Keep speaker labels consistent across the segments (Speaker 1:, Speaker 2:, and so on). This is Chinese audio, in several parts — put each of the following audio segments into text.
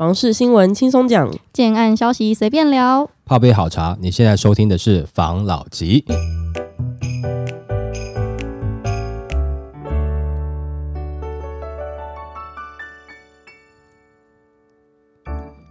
Speaker 1: 房事新闻轻松讲，
Speaker 2: 建案消息随便聊。
Speaker 3: 泡杯好茶，你现在收听的是房老吉。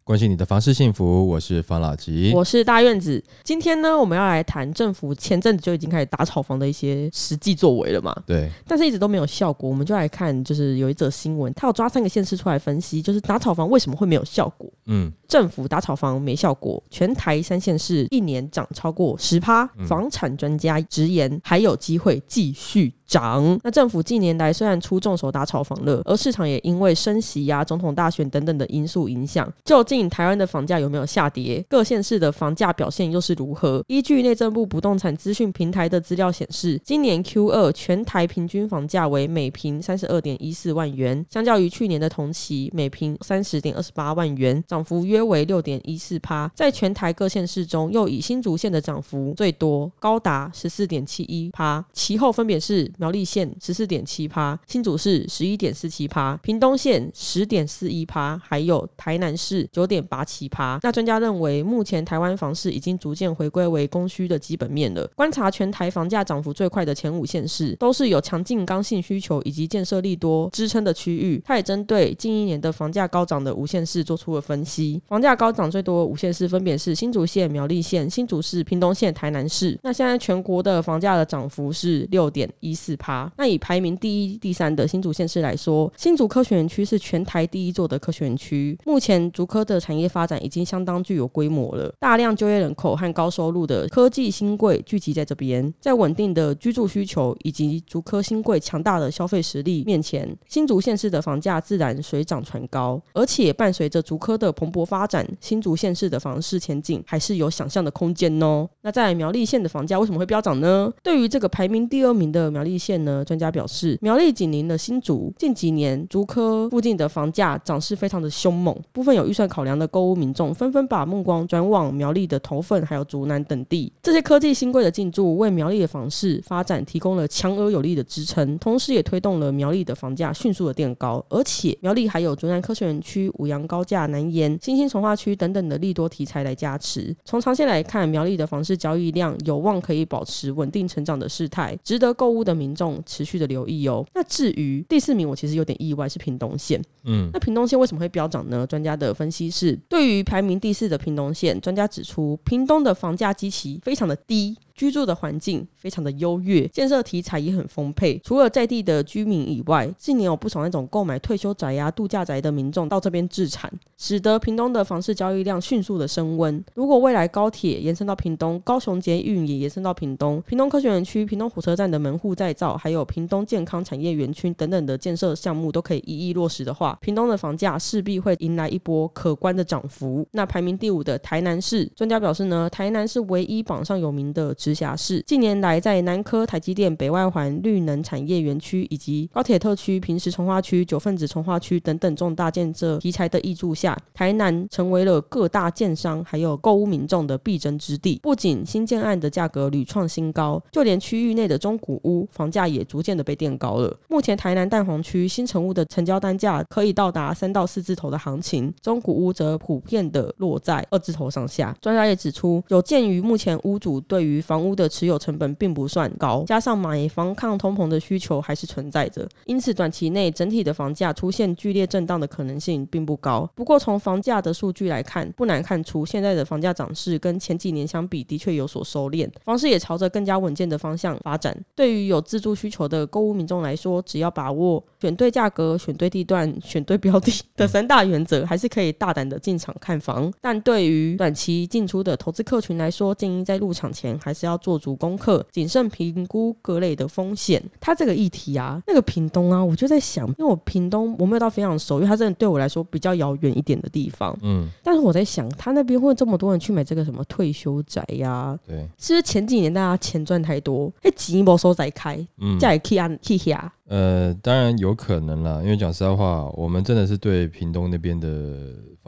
Speaker 3: 关心你的房事幸福，我是房老吉。
Speaker 1: 我是大院子。今天呢，我们要来谈政府前阵子就已经开始打炒房的一些实际作为了嘛，
Speaker 3: 对，
Speaker 1: 但是一直都没有效果。我们就来看，就是有一则新闻，他有抓三个县市出来分析，就是打炒房为什么会没有效果。
Speaker 3: 嗯，
Speaker 1: 政府打炒房没效果，全台三县市一年涨超过十趴，房产专家直言还有机会继续涨。那政府近年来虽然出重手打炒房了，而市场也因为升息呀、总统大选等等的因素影响，究竟台湾的房价有没有下跌？各县市的房价表现又是如何？依据内政部不动产资讯平台的资料显示，今年 Q 二全台平均房价为每平三十二点一四万元，相较于去年的同期每平三十点二十八万元，涨幅约为六点一四趴。在全台各县市中，又以新竹县的涨幅最多，高达十四点七一趴，其后分别是苗栗县十四点七趴，新竹市十一点四七趴，屏东县十点四一趴，还有台南市九点八七趴。那专家认为，目前台湾房市已经逐渐回归为供需的基本面了。观察全台房价涨幅最快的前五县市，都是有强劲刚性需求以及建设力多支撑的区域。它也针对近一年的房价高涨的五县市做出了分析。房价高涨最多的五县市分别是新竹县、苗栗县、新竹市、屏东县、台南市。那现在全国的房价的涨幅是六点一四趴。那以排名第一、第三的新竹县市来说，新竹科学园区是全台第一座的科学园区。目前竹科的产业发展已经相当具有规模了，大量就业人口和高收入的科技新贵聚集在这边，在稳定的居住需求以及竹科新贵强大的消费实力面前，新竹县市的房价自然水涨船高，而且伴随着竹科的蓬勃发展，新竹县市的房市前景还是有想象的空间哦。那在苗栗县的房价为什么会飙涨呢？对于这个排名第二名的苗栗县呢，专家表示，苗栗紧邻的新竹，近几年竹科附近的房价涨势非常的凶猛，部分有预算考量的购物民众纷纷把目光转往苗栗的头份还有竹南等地。这些科技新贵的进驻，为苗栗的房市发展提供了强而有力的支撑，同时也推动了苗栗的房价迅速的垫高。而且苗栗还有竹南科学园区、五羊高架、南延、新兴从化区等等的利多题材来加持。从长线来看，苗栗的房市交易量有望可以保持稳定成长的势态，值得购物的民众持续的留意哦。那至于第四名，我其实有点意外，是屏东县。
Speaker 3: 嗯，
Speaker 1: 那屏东县为什么会飙涨呢？专家的分析是，是对于排名第四的屏东县，专家指出，屏东的房价基期非常的低。居住的环境非常的优越，建设题材也很丰沛。除了在地的居民以外，近年有不少那种购买退休宅呀、度假宅的民众到这边置产，使得屏东的房市交易量迅速的升温。如果未来高铁延伸到屏东，高雄捷运也延伸到屏东，屏东科学园区、屏东火车站的门户再造，还有屏东健康产业园区等等的建设项目都可以一一落实的话，屏东的房价势必会迎来一波可观的涨幅。那排名第五的台南市，专家表示呢，台南是唯一榜上有名的。直辖市近年来在南科、台积电、北外环、绿能产业园区以及高铁特区、平时从化区、九份子从化区等等重大建设题材的挹注下，台南成为了各大建商还有购物民众的必争之地。不仅新建案的价格屡创新高，就连区域内的中古屋房价也逐渐的被垫高了。目前台南蛋黄区新成屋的成交单价可以到达三到四字头的行情，中古屋则普遍的落在二字头上下。专家也指出，有鉴于目前屋主对于房屋的持有成本并不算高，加上买房抗通膨的需求还是存在着，因此短期内整体的房价出现剧烈震荡的可能性并不高。不过从房价的数据来看，不难看出现在的房价涨势跟前几年相比的确有所收敛，房市也朝着更加稳健的方向发展。对于有自住需求的购物民众来说，只要把握选对价格、选对地段、选对标的的三大原则，还是可以大胆的进场看房。但对于短期进出的投资客群来说，建议在入场前还是要做足功课，谨慎评估各类的风险。它这个议题啊，那个屏东啊，我就在想，因为我屏东我没有到非常熟，因为它真的对我来说比较遥远一点的地方。
Speaker 3: 嗯，
Speaker 1: 但是我在想，他那边会这么多人去买这个什么退休宅呀、
Speaker 3: 对，
Speaker 1: 是不是前几年大家钱赚太多，哎，几波收宅开，
Speaker 3: 嗯，
Speaker 1: 价也可以按 K 下。
Speaker 3: 呃，当然有可能啦，因为讲实在话，我们真的是对屏东那边的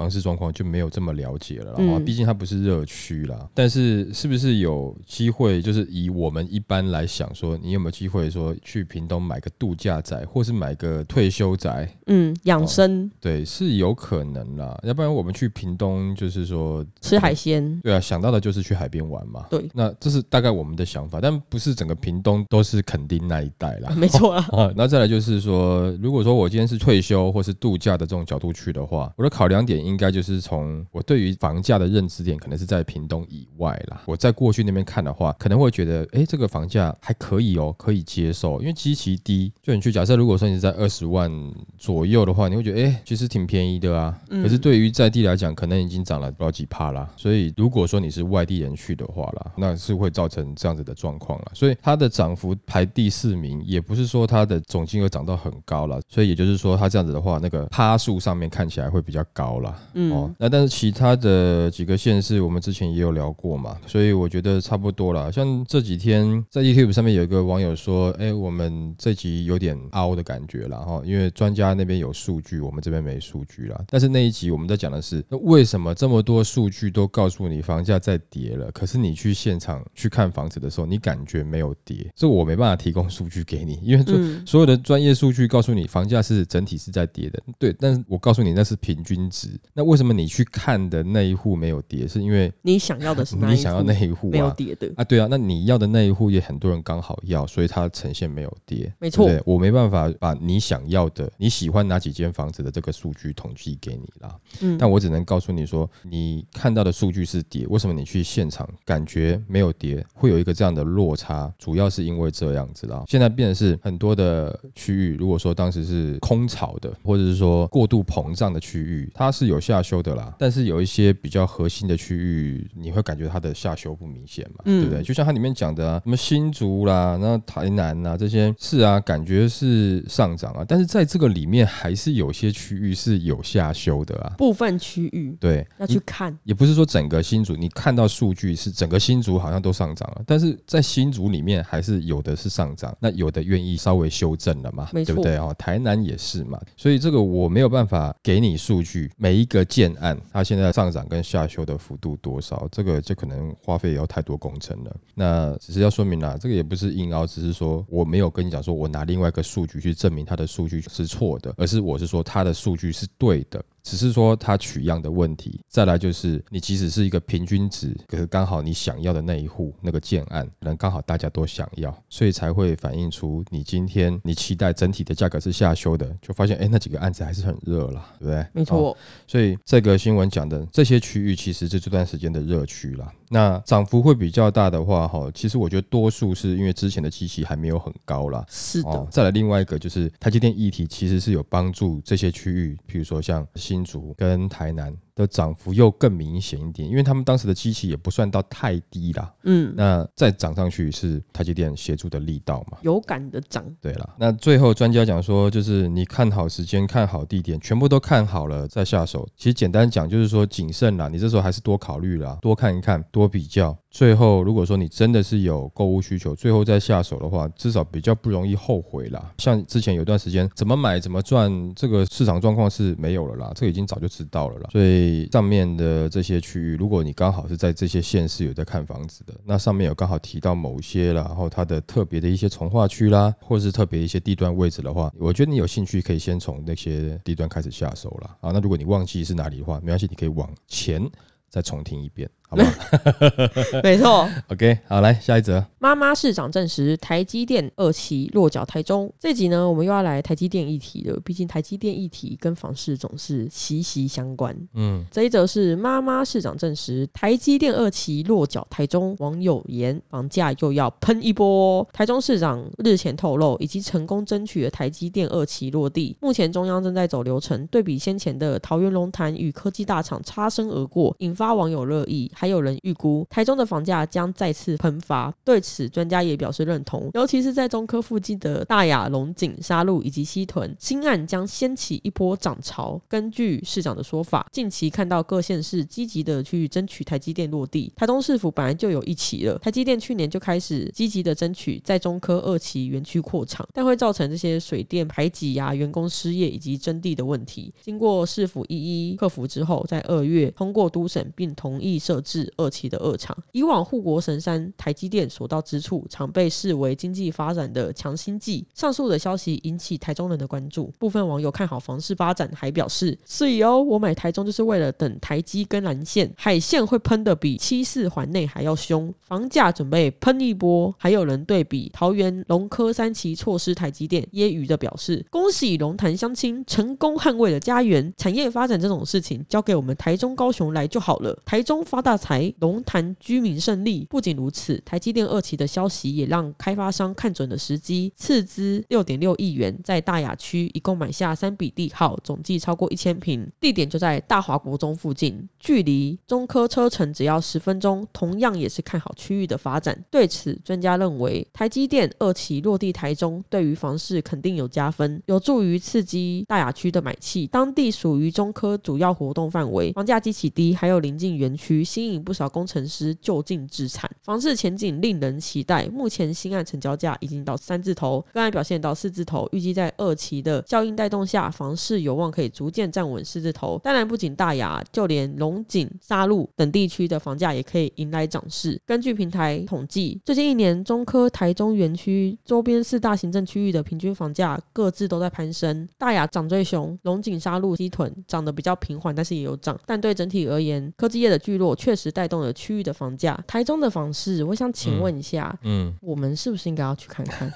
Speaker 3: 房市状况就没有这么了解了啦。
Speaker 1: 嗯
Speaker 3: 啊毕竟它不是热区啦。但是是不是有机会，就是以我们一般来想说，你有没有机会说去屏东买个度假宅，或是买个退休宅？
Speaker 1: 嗯，养生、
Speaker 3: 对，是有可能啦。要不然我们去屏东，就是说
Speaker 1: 吃海鲜，
Speaker 3: 对啊，想到的就是去海边玩嘛。
Speaker 1: 对
Speaker 3: 那这是大概我们的想法，但不是整个屏东都是垦丁那一带啦。
Speaker 1: 没错啊。
Speaker 3: 啊，那再来就是说，如果说我今天是退休或是度假的这种角度去的话，我的考量点应该就是从我对于房价的认知点，可能是在屏东以外啦。我在过去那边看的话，可能会觉得，哎，这个房价还可以哦，可以接受，因为基期低。就你去假设，如果说你是在二十万左右的话，你会觉得，哎，其实挺便宜的啊。可是对于在地来讲，可能已经涨了不知道几帕啦。所以如果说你是外地人去的话啦，那是会造成这样子的状况啦。所以它的涨幅排第四名，也不是说它的总金额涨到很高了。所以也就是说，它这样子的话，那个趴数上面看起来会比较高啦。
Speaker 1: 嗯，
Speaker 3: 哦，那但是其他的几个县市，我们之前也有聊过嘛，所以我觉得差不多了。像这几天在 YouTube 上面有一个网友说，哎、我们这集有点凹的感觉了哈，因为专家那边有数据，我们这边没数据啦。但是那一集我们在讲的是，那为什么这么多数据都告诉你房价在跌了，可是你去现场去看房子的时候，你感觉没有跌？这我没办法提供数据给你，因为这
Speaker 1: 嗯
Speaker 3: 所有的专业数据告诉你房价是整体是在跌的，对，但是我告诉你那是平均值。那为什么你去看的那一户没有跌？是因为
Speaker 1: 你想要的是
Speaker 3: 你想要那一户
Speaker 1: 没有
Speaker 3: 啊？
Speaker 1: 跌的，
Speaker 3: 啊，对啊，那你要的那一户也很多人刚好要，所以它呈现没有跌，
Speaker 1: 没错
Speaker 3: 我没办法把你想要的、你喜欢哪几间房子的这个数据统计给你啦。
Speaker 1: 嗯，
Speaker 3: 但我只能告诉你说，你看到的数据是跌，为什么你去现场感觉没有跌，会有一个这样的落差？主要是因为这样子啦。现在变成是很多的区域，如果说当时是空巢的，或者是说过度膨胀的区域，它是有下修的啦。但是有一些比较核心的区域，你会感觉它的下修不明显嘛，
Speaker 1: 嗯
Speaker 3: 对不对？就像它里面讲的啊，什么新竹啦，台南啊这些是啊，感觉是上涨啊，但是在这个里面还是有些区域是有下修的啊。
Speaker 1: 部分区域
Speaker 3: 对，
Speaker 1: 要去看，
Speaker 3: 也不是说整个新竹，你看到数据是整个新竹好像都上涨了，但是在新竹里面还是有的是上涨，那有的愿意稍微修正了嘛，对不对哦？台南也是嘛，所以这个我没有办法给你数据，每一一个建案它现在上涨跟下修的幅度多少，这个就可能花费也要太多工程了。那只是要说明啦，这个也不是硬凹，只是说我没有跟你讲说我拿另外一个数据去证明它的数据是错的，而是我是说它的数据是对的。只是说它取样的问题，再来就是你即使是一个平均值，可是刚好你想要的那一户那个建案，可能刚好大家都想要，所以才会反映出你今天你期待整体的价格是下修的，就发现哎那几个案子还是很热了，对不对？哦
Speaker 1: 没错，
Speaker 3: 所以这个新闻讲的这些区域，其实是这段时间的热区啦。那涨幅会比较大的话，哈，其实我觉得多数是因为之前的基期还没有很高啦。
Speaker 1: 是的，
Speaker 3: 哦，再来另外一个就是台积电议题，其实是有帮助这些区域，比如说像新竹跟台南的涨幅又更明显一点，因为他们当时的机器也不算到太低啦。
Speaker 1: 嗯，
Speaker 3: 那再涨上去是台积电协助的力道嘛？
Speaker 1: 有感的涨，
Speaker 3: 对了，那最后专家讲说，就是你看好时间、看好地点，全部都看好了再下手。其实简单讲就是说谨慎啦，你这时候还是多考虑啦，多看一看，多比较。最后，如果说你真的是有购物需求，最后再下手的话，至少比较不容易后悔啦。像之前有段时间怎么买怎么赚，这个市场状况是没有了啦，这个已经早就知道了啦。所以上面的这些区域，如果你刚好是在这些县市有在看房子的，那上面有刚好提到某些啦，然后它的特别的一些从化区啦，或者是特别一些地段位置的话，我觉得你有兴趣可以先从那些地段开始下手啦。啊。那如果你忘记是哪里的话，没关系，你可以往前再重听一遍，好不好
Speaker 1: 没错。
Speaker 3: ？OK，好，来下一则。
Speaker 1: 妈妈市长证实台积电二期落脚台中。这集呢，我们又要来台积电议题了。毕竟台积电议题跟房市总是息息相关。
Speaker 3: 嗯，
Speaker 1: 这一则是妈妈市长证实台积电二期落脚台中，网友言房价又要喷一波。台中市长日前透露，已经成功争取了台积电二期落地，目前中央正在走流程。对比先前的桃园龙潭与科技大厂擦身而过，引发网友热议。还有人预估台中的房价将再次喷发。对此，专家也表示认同，尤其是在中科附近的大雅、龙井、沙鹿以及西屯，新案将掀起一波涨潮。根据市长的说法，近期看到各县市积极的去争取台积电落地，台中市府本来就有一期了，台积电去年就开始积极的争取在中科二期园区扩厂，但会造成这些水电排挤呀、员工失业以及征地的问题。经过市府一一克服之后，在二月通过都审，并同意设置是二期的二厂。以往护国神山台积电所到之处，常被视为经济发展的强心剂。上述的消息引起台中人的关注，部分网友看好房市发展，还表示：是哦，我买台中就是为了等台积跟蓝线、海线会喷的比七四环内还要凶，房价准备喷一波。还有人对比桃园龙科三期错失台积电，揶揄的表示：恭喜龙潭乡亲成功捍卫了家园。产业发展这种事情，交给我们台中、高雄来就好了。台中发大财，龙潭居民胜利。不仅如此，台积电二期的消息也让开发商看准了时机，斥资六点六亿元，在大雅区一共买下三笔地号，总计超过一千平，地点就在大华国中附近，距离中科车程只要十分钟，同样也是看好区域的发展。对此，专家认为，台积电二期落地台中，对于房市肯定有加分，有助于刺激大雅区的买气。当地属于中科主要活动范围，房价极其低，还有临近园区，吸引引不少工程师就近置产，房市前景令人期待。目前新案成交价已经到三字头，刚才表现到四字头，预计在二期的效应带动下，房市有望可以逐渐站稳四字头。当然，不仅大雅，就连龙井、沙鹿等地区的房价也可以迎来涨势。根据平台统计，最近一年中科台中园区周边四大行政区域的平均房价各自都在攀升，大雅涨最凶，龙井、沙鹿、西屯涨得比较平缓，但是也有涨。但对整体而言，科技业的聚落确实带动了区域的房价。台中的房市，我想请问一下，
Speaker 3: 嗯，
Speaker 1: 我们是不是应该要去看看？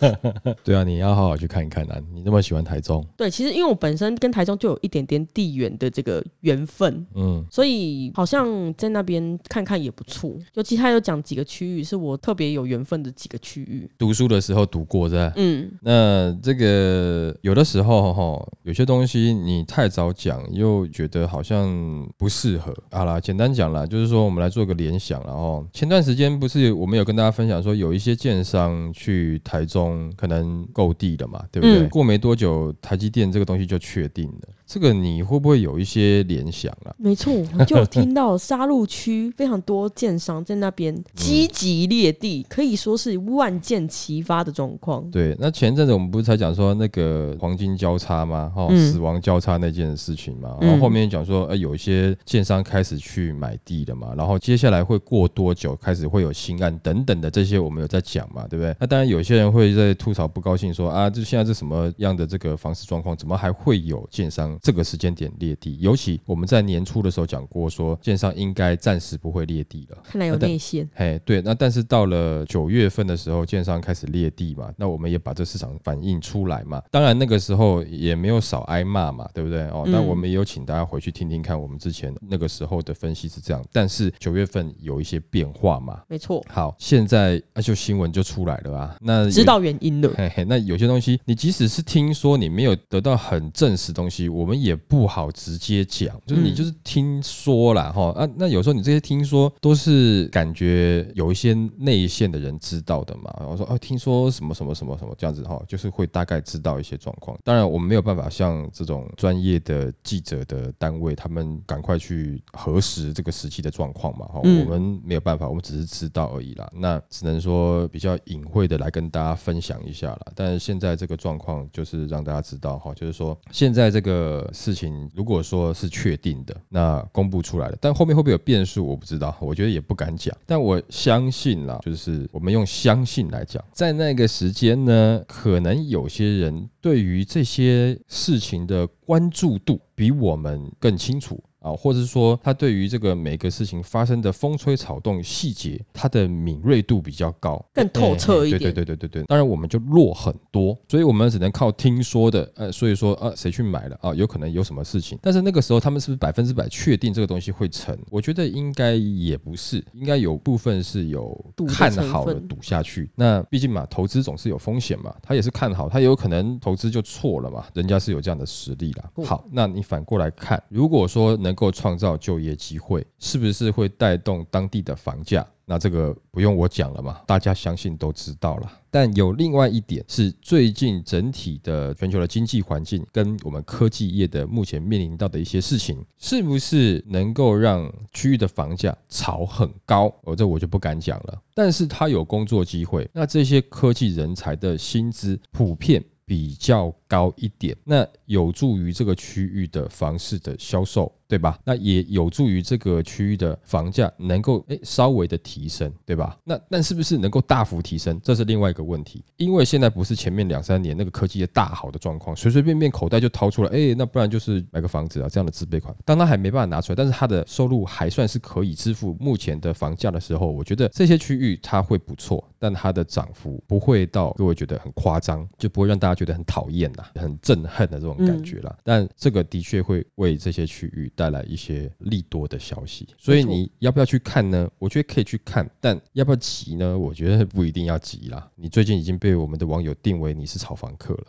Speaker 3: 对啊，你要好好去看一看啊！你那么喜欢台中，
Speaker 1: 对，其实因为我本身跟台中就有一点点地缘的这个缘分，
Speaker 3: 嗯，
Speaker 1: 所以好像在那边看看也不错。尤其他有讲几个区域是我特别有缘分的几个区域。
Speaker 3: 读书的时候读过，是吧？
Speaker 1: 嗯，
Speaker 3: 那这个有的时候哈，有些东西你太早讲，又觉得好像不适合。好啦，简单讲啦，就是说我们来做个联想，然后前段时间不是我们有跟大家分享说，有一些建商去台中可能购地的嘛，对不对？
Speaker 1: 嗯
Speaker 3: 过没多久，台积电这个东西就确定了。这个你会不会有一些联想啊？
Speaker 1: 没错，我就有听到沙鹿区非常多建商在那边积极列地，可以说是万箭齐发的状况。
Speaker 3: 对，那前阵子我们不是才讲说那个黄金交叉吗？哈、
Speaker 1: 嗯
Speaker 3: 死亡交叉那件事情嘛，
Speaker 1: 嗯
Speaker 3: 然后后面讲说，呃，有一些建商开始去买地了嘛，然后接下来会过多久开始会有新案等等的这些，我们有在讲嘛，对不对？那当然有些人会在吐槽不高兴说啊，这现在是什么样的这个房市状况，怎么还会有建商这个时间点列地？尤其我们在年初的时候讲过说，建商应该暂时不会列地了。
Speaker 1: 看来有内线，
Speaker 3: 哎，对，那但是到了九月份的时候，建商开始裂地嘛，那我们也把这市场反映出来嘛。当然那个时候也没有少挨骂嘛，对不对？哦，那我们也有请大家回去听听看，我们之前那个时候的分析是这样。但是九月份有一些变化嘛。
Speaker 1: 没错，
Speaker 3: 好，现在啊就新闻就出来了啊，那
Speaker 1: 知道原因了。
Speaker 3: 嘿嘿，那有些东西，你即使是听说，你没有得到很证实东西，我们也不好直接讲，就是你
Speaker 1: 嗯
Speaker 3: 就是听说啦，哈、啊，那有时候你这些听说都是感觉有一些内线的人知道的嘛，然后说哦，听说什么什么什么什么这样子哈，就是会大概知道一些状况。当然，我们没有办法像这种专业的记者的单位，他们赶快去核实这个实际的状况嘛，哈、
Speaker 1: 嗯
Speaker 3: 我们没有办法，我们只是知道而已啦。那只能说比较隐晦的来跟大家分享一下啦。但是现在这个状况就是让大家知道哈，就是说现在这个事情如果说是确定的，那公布出来了，但后面会不会有变数，我不知道，我觉得也不敢讲。但我相信啦，就是我们用相信来讲，在那个时间呢，可能有些人对于这些事情的关注度比我们更清楚。啊，或者是说他对于这个每个事情发生的风吹草动细节，他的敏锐度比较高，
Speaker 1: 更透彻一
Speaker 3: 哎
Speaker 1: 点
Speaker 3: 对对对对对对，当然我们就弱很多，所以我们只能靠听说的，呃，所以说呃谁去买了啊，有可能有什么事情，但是那个时候他们是不是百分之百确定这个东西会成？我觉得应该也不是，应该有部分是有看好了赌下去。那毕竟嘛，投资总是有风险嘛，他也是看好，他也有可能投资就错了嘛，人家是有这样的实力啦。
Speaker 1: 哦
Speaker 3: 好，那你反过来看，如果说能能够创造就业机会？是不是会带动当地的房价？那这个不用我讲了嘛，大家相信都知道了。但有另外一点是，最近整体的全球的经济环境跟我们科技业的目前面临到的一些事情，是不是能够让区域的房价炒很高？哦，这我就不敢讲了。但是它有工作机会，那这些科技人才的薪资普遍比较高一点，那有助于这个区域的房市的销售。对吧？那也有助于这个区域的房价能够诶稍微的提升，对吧？那那是不是能够大幅提升？这是另外一个问题。因为现在不是前面两三年那个科技的大好的状况，随随便便口袋就掏出来，哎，那不然就是买个房子啊这样的自备款。当他还没办法拿出来，但是他的收入还算是可以支付目前的房价的时候，我觉得这些区域它会不错，但它的涨幅不会到各位觉得很夸张，就不会让大家觉得很讨厌呐、很震撼的这种感觉了。但这个的确会为这些区域。带来一些利多的消息，所以你要不要去看呢？我觉得可以去看，但要不要急呢？我觉得不一定要急啦。你最近已经被我们的网友定为你是炒房客了，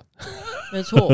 Speaker 1: 没错。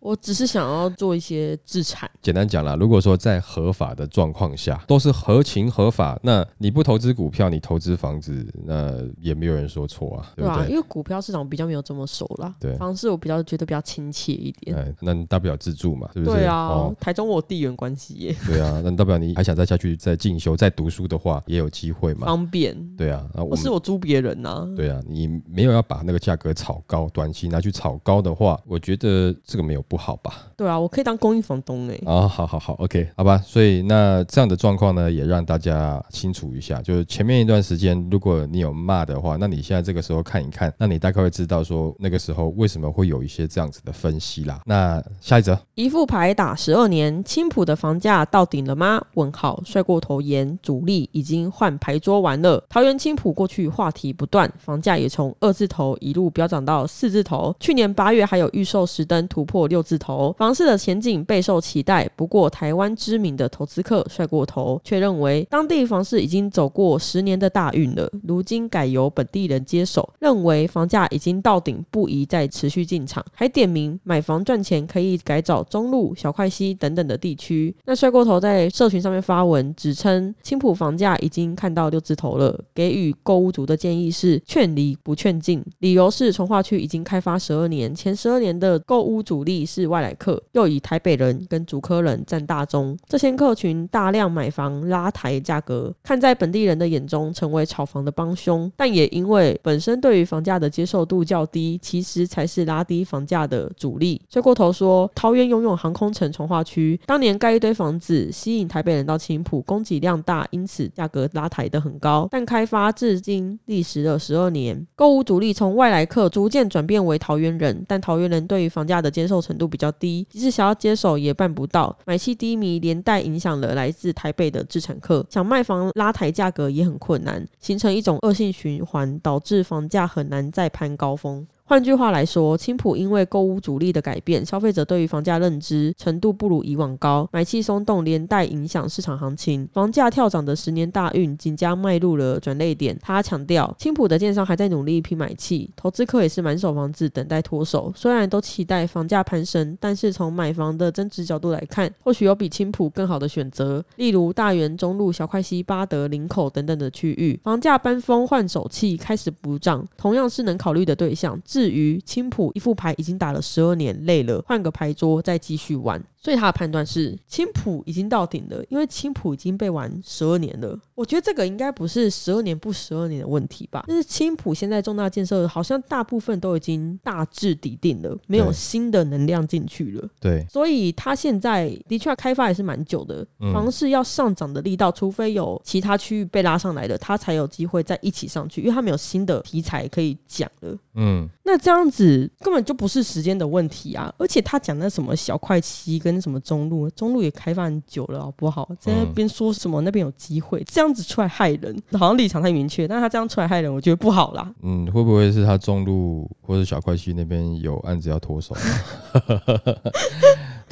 Speaker 1: 我只是想要做一些自产。
Speaker 3: 简单讲啦，如果说在合法的状况下，都是合情合法，那你不投资股票，你投资房子，那也没有人说错啊，对啊，
Speaker 1: 因为股票市场比较没有这么熟啦，
Speaker 3: 对，
Speaker 1: 房市我比较觉得比较亲切一点。
Speaker 3: 哎，那大不了自住嘛，是不是？
Speaker 1: 对啊。台中我地缘关系耶，
Speaker 3: 对啊，那大不了你还想再下去再进修再读书的话，也有机会嘛，
Speaker 1: 方便。
Speaker 3: 对啊，
Speaker 1: 那我是我租别人呐。
Speaker 3: 对啊，你没有要把那个价格炒高，短期拿去炒高的话，我觉得这个没有不好吧？
Speaker 1: 对啊，我可以当公益房东哎。
Speaker 3: 啊，好好好，OK，好吧。所以那这样的状况呢，也让大家清楚一下，就是前面一段时间，如果你有骂的话，那你现在这个时候看一看，那你大概会知道说那个时候为为什么会有一些这样子的分析啦。那下一则，
Speaker 1: 一副牌打十二年。青浦的房价到顶了吗？问号，帅过头言主力已经换牌桌完了。桃园青浦过去话题不断，房价也从二字头一路飙涨到四字头。去年八月还有预售时登突破六字头，房市的前景备受期待。不过，台湾知名的投资客帅过头却认为，当地房市已经走过十年的大运了，如今改由本地人接手，认为房价已经到顶，不宜再持续进场。还点名买房赚钱可以改找中路、小块西等等的。地区，那帅过头在社群上面发文，指称青浦房价已经看到六字头了，给予购物族的建议是劝离不劝进，理由是从化区已经开发十二年，前十二年的购物主力是外来客，又以台北人跟主科人占大宗，这些客群大量买房拉抬价格，看在本地人的眼中成为炒房的帮凶，但也因为本身对于房价的接受度较低，其实才是拉低房价的主力。帅过头说，桃园拥有航空城从化区。当年盖一堆房子，吸引台北人到青浦，供给量大，因此价格拉抬得很高。但开发至今历时了十二年，购物主力从外来客逐渐转变为桃园人，但桃园人对于房价的接受程度比较低，即使想要接手也办不到，买气低迷，连带影响了来自台北的资产客，想卖房拉抬价格也很困难，形成一种恶性循环，导致房价很难再攀高峰。换句话来说，青浦因为购物主力的改变，消费者对于房价认知程度不如以往高，买气松动，连带影响市场行情，房价跳涨的十年大运即将迈入了转捩点。他强调，青浦的建商还在努力拼买气，投资客也是满手房子等待脱手。虽然都期待房价攀升，但是从买房的增值角度来看，或许有比青浦更好的选择，例如大园、中路、小块西、巴德、林口等等的区域，房价搬风换手气开始补涨，同样是能考虑的对象。至于青浦一副牌已经打了十二年，累了，换个牌桌再继续玩。所以他的判断是青浦已经到顶了，因为青浦已经被玩十二年了。我觉得这个应该不是十二年不十二年的问题吧？但是青浦现在重大建设好像大部分都已经大致底定了，没有新的能量进去了。
Speaker 3: 对，
Speaker 1: 所以他现在的确开发也是蛮久的，房市要上涨的力道，除非有其他区域被拉上来的，他才有机会再一起上去，因为他没有新的题材可以讲了。嗯，那这样子根本就不是时间的问题啊！而且他讲的什么小快七跟什么中路，中路也开放很久了，好不好？在那边说什么那边有机会，这样子出来害人，好像立场太明确。但是他这样出来害人，我觉得不好啦。
Speaker 3: 嗯，会不会是他中路或者小快七那边有案子要脱手？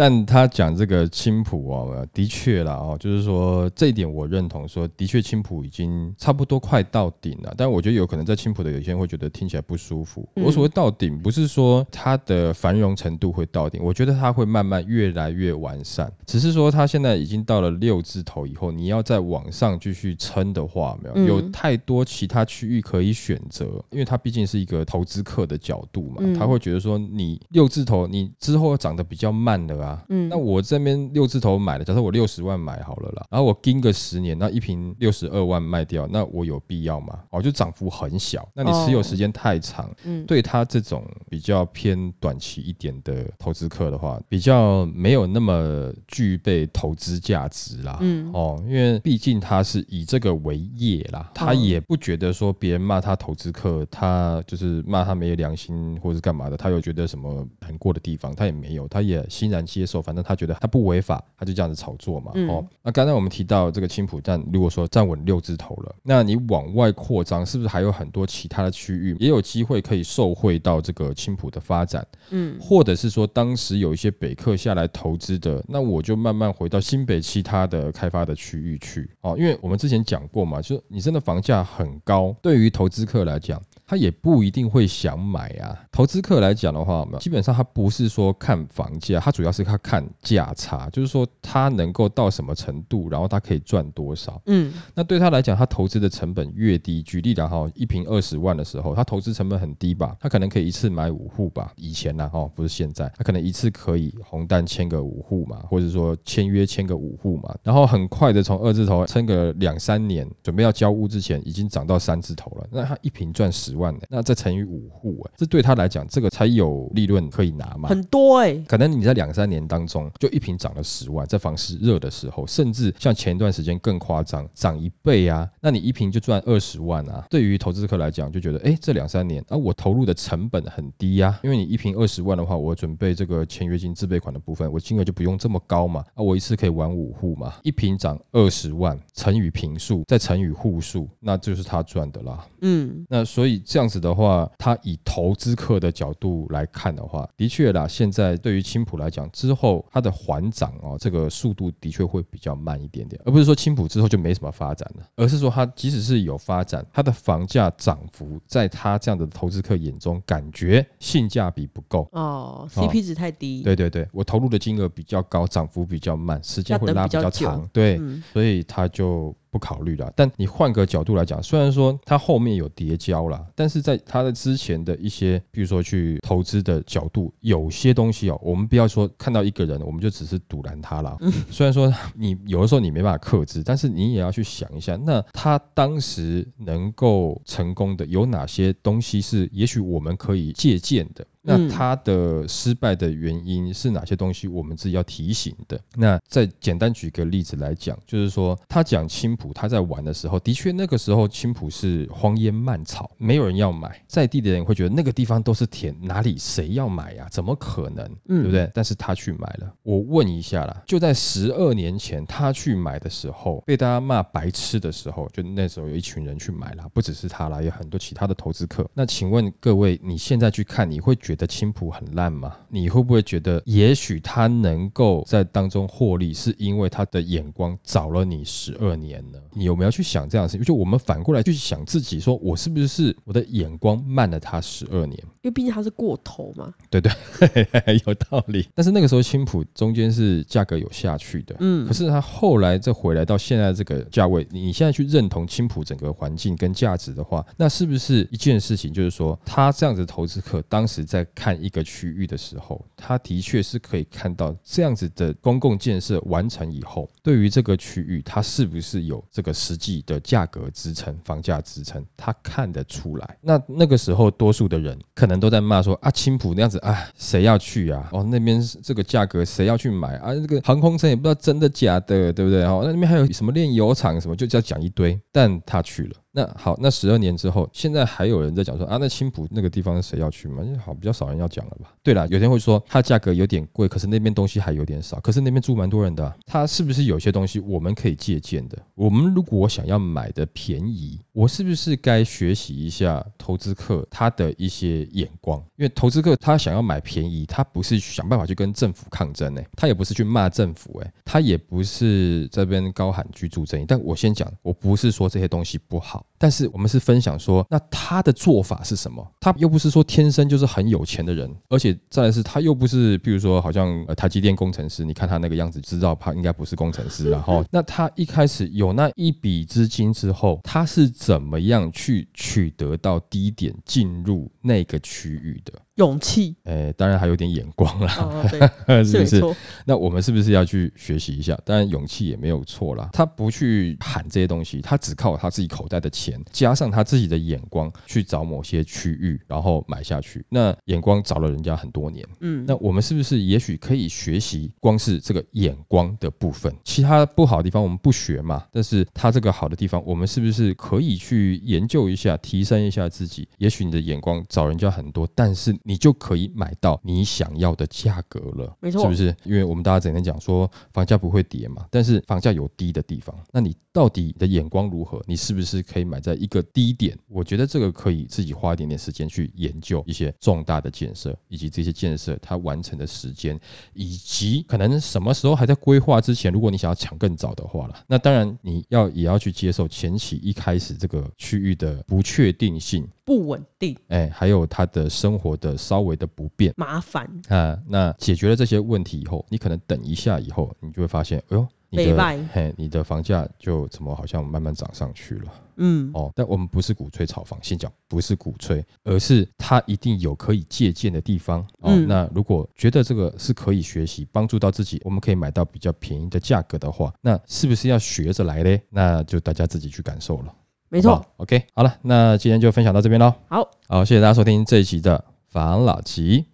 Speaker 3: 但他讲这个青浦哦，的确啦哦，就是说这一点我认同，说的确青浦已经差不多快到顶了。但我觉得有可能在青浦的有些人会觉得听起来不舒服。我所谓到顶，不是说它的繁荣程度会到顶，我觉得它会慢慢越来越完善。只是说它现在已经到了六字头以后，你要再往上继续撑的话，没有有太多其他区域可以选择，因为它毕竟是一个投资客的角度嘛，他会觉得说你六字头，你之后涨得比较慢的啊。嗯，那我这边六字头买的，假设我六十万买好了啦，然后我盯个十年，那一瓶六十二万卖掉，那我有必要吗？哦，就涨幅很小，那你持有时间太长，嗯，对他这种比较偏短期一点的投资客的话，比较没有那么具备投资价值啦，嗯，哦，因为毕竟他是以这个为业啦，他也不觉得说别人骂他投资客，他就是骂他没有良心或者是干嘛的，他又觉得什么难过的地方，他也没有，他也欣然接受，反正他觉得他不违法，他就这样子炒作嘛，哦，那刚才我们提到这个青浦站，如果说站稳六字头了，那你往外扩张，是不是还有很多其他的区域也有机会可以受惠到这个青浦的发展？嗯，或者是说当时有一些北客下来投资的，那我就慢慢回到新北其他的开发的区域去，哦，因为我们之前讲过嘛，就是你真的房价很高，对于投资客来讲。他也不一定会想买啊。投资客来讲的话，基本上他不是说看房价，他主要是他看价差，就是说他能够到什么程度，然后他可以赚多少。嗯，那对他来讲，他投资的成本越低，举例的哈，一平二十万的时候，他投资成本很低吧？他可能可以一次买五户吧？以前呢，哈，不是现在，他可能一次可以红单签个五户嘛，或者说签约签个五户嘛，然后很快的从二字头撑个两三年，准备要交屋之前，已经涨到三字头了。那他一平赚十万。万那再乘以五户啊，这对他来讲，这个才有利润可以拿嘛？
Speaker 1: 很多哎，
Speaker 3: 可能你在两三年当中就一瓶涨了十万，在房市热的时候，甚至像前一段时间更夸张，涨一倍啊，那你一瓶就赚二十万啊。对于投资客来讲，就觉得哎，这两三年啊，我投入的成本很低呀，因为你一瓶二十万的话，我准备这个签约金、自备款的部分，我金额就不用这么高嘛，啊，我一次可以玩五户嘛，一瓶涨二十万乘以平数，再乘以户数，那就是他赚的啦。嗯，那所以。这样子的话，他以投资客的角度来看的话，的确啦，现在对于青浦来讲，之后它的缓涨哦，这个速度的确会比较慢一点点，而不是说青浦之后就没什么发展了，而是说它即使是有发展，它的房价涨幅在他这样的投资客眼中，感觉性价比不够
Speaker 1: 哦，CP 值太低。
Speaker 3: 对对对，我投入的金额比较高，涨幅比较慢，时间会拉比较长，对，所以他就。不考虑了，但你换个角度来讲，虽然说它后面有叠交啦，但是在它的之前的一些，比如说去投资的角度，有些东西哦，我们不要说看到一个人，我们就只是堵拦他了。虽然说你有的时候你没办法克制，但是你也要去想一下，那他当时能够成功的有哪些东西是，也许我们可以借鉴的。那他的失败的原因是哪些东西？我们自己要提醒的。那再简单举个例子来讲，就是说他讲青浦，他在玩的时候，的确那个时候青浦是荒烟蔓草，没有人要买，在地的人会觉得那个地方都是田，哪里谁要买呀？怎么可能？对不对？但是他去买了。我问一下啦，就在十二年前他去买的时候，被大家骂白痴的时候，就那时候有一群人去买了，不只是他啦，有很多其他的投资客。那请问各位，你现在去看，你会觉觉得青浦很烂吗？你会不会觉得，也许他能够在当中获利，是因为他的眼光早了你十二年呢？你有没有去想这样的事情？就我们反过来去想自己，说我是不是我的眼光慢了他十二年？
Speaker 1: 因为毕竟他是过头嘛。
Speaker 3: 对对，有道理。但是那个时候青浦中间是价格有下去的，嗯。可是他后来再回来到现在这个价位，你现在去认同青浦整个环境跟价值的话，那是不是一件事情？就是说他这样子投资客当时在。看一个区域的时候，他的确是可以看到这样子的公共建设完成以后，对于这个区域，它是不是有这个实际的价格支撑、房价支撑，他看得出来。那那个时候，多数的人可能都在骂说：“啊，青浦那样子啊，谁要去啊？哦，那边这个价格谁要去买啊？这个航空城也不知道真的假的，对不对？哦，那里面还有什么炼油厂什么，就叫讲一堆。但他去了。”那好，那十二年之后，现在还有人在讲说啊，那青浦那个地方谁要去吗？好，比较少人要讲了吧？对了，有人会说它价格有点贵，可是那边东西还有点少，可是那边住蛮多人的啊，它是不是有些东西我们可以借鉴的？我们如果想要买的便宜，我是不是该学习一下投资客他的一些眼光？因为投资客他想要买便宜，他不是想办法去跟政府抗争呢，他也不是去骂政府哎，他也不是这边高喊居住正义。但我先讲，我不是说这些东西不好。好。但是我们是分享说，那他的做法是什么？他又不是说天生就是很有钱的人，而且再来是他又不是，比如说好像呃台积电工程师，你看他那个样子，知道他应该不是工程师。然后，那他一开始有那一笔资金之后，他是怎么样去取得到低点进入那个区域的？
Speaker 1: 勇气，
Speaker 3: 哎，当然还有点眼光啦，
Speaker 1: 是不是？
Speaker 3: 那我们是不是要去学习一下？当然，勇气也没有错啦。他不去喊这些东西，他只靠他自己口袋的钱，加上他自己的眼光去找某些区域，然后买下去。那眼光找了人家很多年，嗯，那我们是不是也许可以学习？光是这个眼光的部分，其他不好的地方我们不学嘛？但是他这个好的地方，我们是不是可以去研究一下，提升一下自己？也许你的眼光找人家很多，但是。你就可以买到你想要的价格了，
Speaker 1: 没错，
Speaker 3: 是不是？因为我们大家整天讲说房价不会跌嘛，但是房价有低的地方，那你到底的眼光如何？你是不是可以买在一个低点？我觉得这个可以自己花一点点时间去研究一些重大的建设，以及这些建设它完成的时间，以及可能什么时候还在规划之前，如果你想要抢更早的话了，那当然你要也要去接受前期一开始这个区域的不确定性。
Speaker 1: 不稳定，
Speaker 3: 哎，还有他的生活的稍微的不便、
Speaker 1: 麻烦
Speaker 3: 啊。那解决了这些问题以后，你可能等一下以后，你就会发现，哎呦，你的嘿，你的房价就怎么好像慢慢涨上去了。嗯，哦，但我们不是鼓吹炒房，先讲不是鼓吹，而是它一定有可以借鉴的地方。哦，那如果觉得这个是可以学习、帮助到自己，我们可以买到比较便宜的价格的话，那是不是要学着来嘞？那就大家自己去感受了。
Speaker 1: 没错
Speaker 3: ，OK，好了，那今天就分享到这边喽。
Speaker 1: 好，
Speaker 3: 好，谢谢大家收听这一集的房老吉，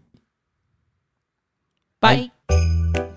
Speaker 1: 拜。